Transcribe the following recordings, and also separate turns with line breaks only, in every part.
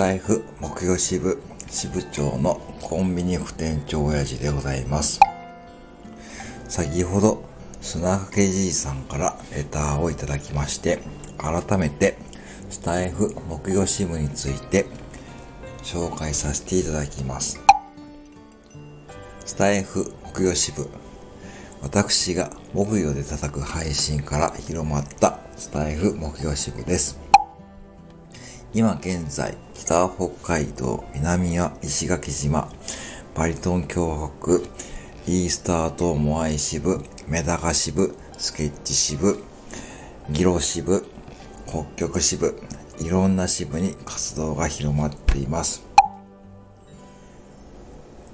タイフ木曜支部支部長のコンビニ副店長親父でございます。先ほど砂かけじいさんからレターをいただきまして、改めてスタイフ木曜支部について紹介させていただきます。スタイフ木曜支部私が木曜で叩く配信から広まったスタイフ木曜支部です。今現在、北北海道、南は石垣島、バリトン峡谷、イースター島モアイ支部、メダカ支部、スケッチ支部、ギロ支部、北極支部、いろんな支部に活動が広まっています。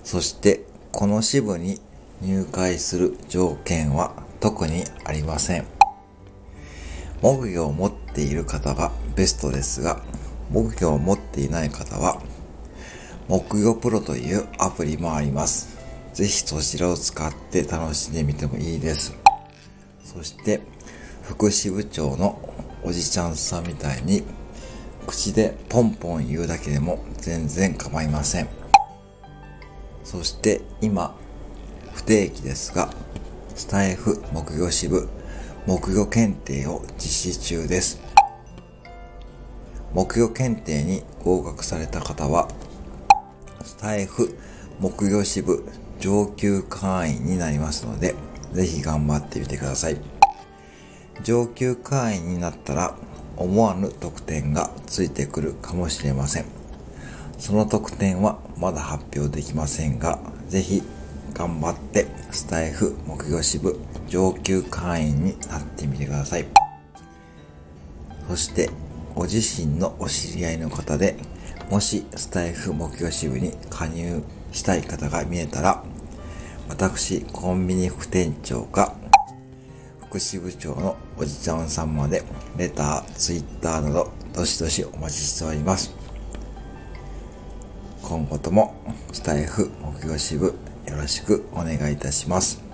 そして、この支部に入会する条件は特にありません。木魚を持っている方がベストですが、木魚を持っていない方は、木魚プロというアプリもあります。ぜひそちらを使って楽しんでみてもいいです。そして、副支部長のおじちゃんさんみたいに、口でポンポン言うだけでも全然構いません。そして今、不定期ですが、スタイフ木魚支部木魚検定を実施中です。木魚検定に合格された方は、スタイフ木魚支部上級会員になりますので、ぜひ頑張ってみてください。上級会員になったら、思わぬ特典がついてくるかもしれません。その特典はまだ発表できませんが、ぜひ頑張ってスタイフ木魚支部上級会員になってみてください。そして、ご自身のお知り合いの方で、もしスタイフ木魚支部に加入したい方が見えたら、私、コンビニ副店長か、副支部長のおじちゃんさんまで、レター、ツイッターなど、どしどしお待ちしております。今後とも、スタイフ木魚支部、よろしくお願いいたします。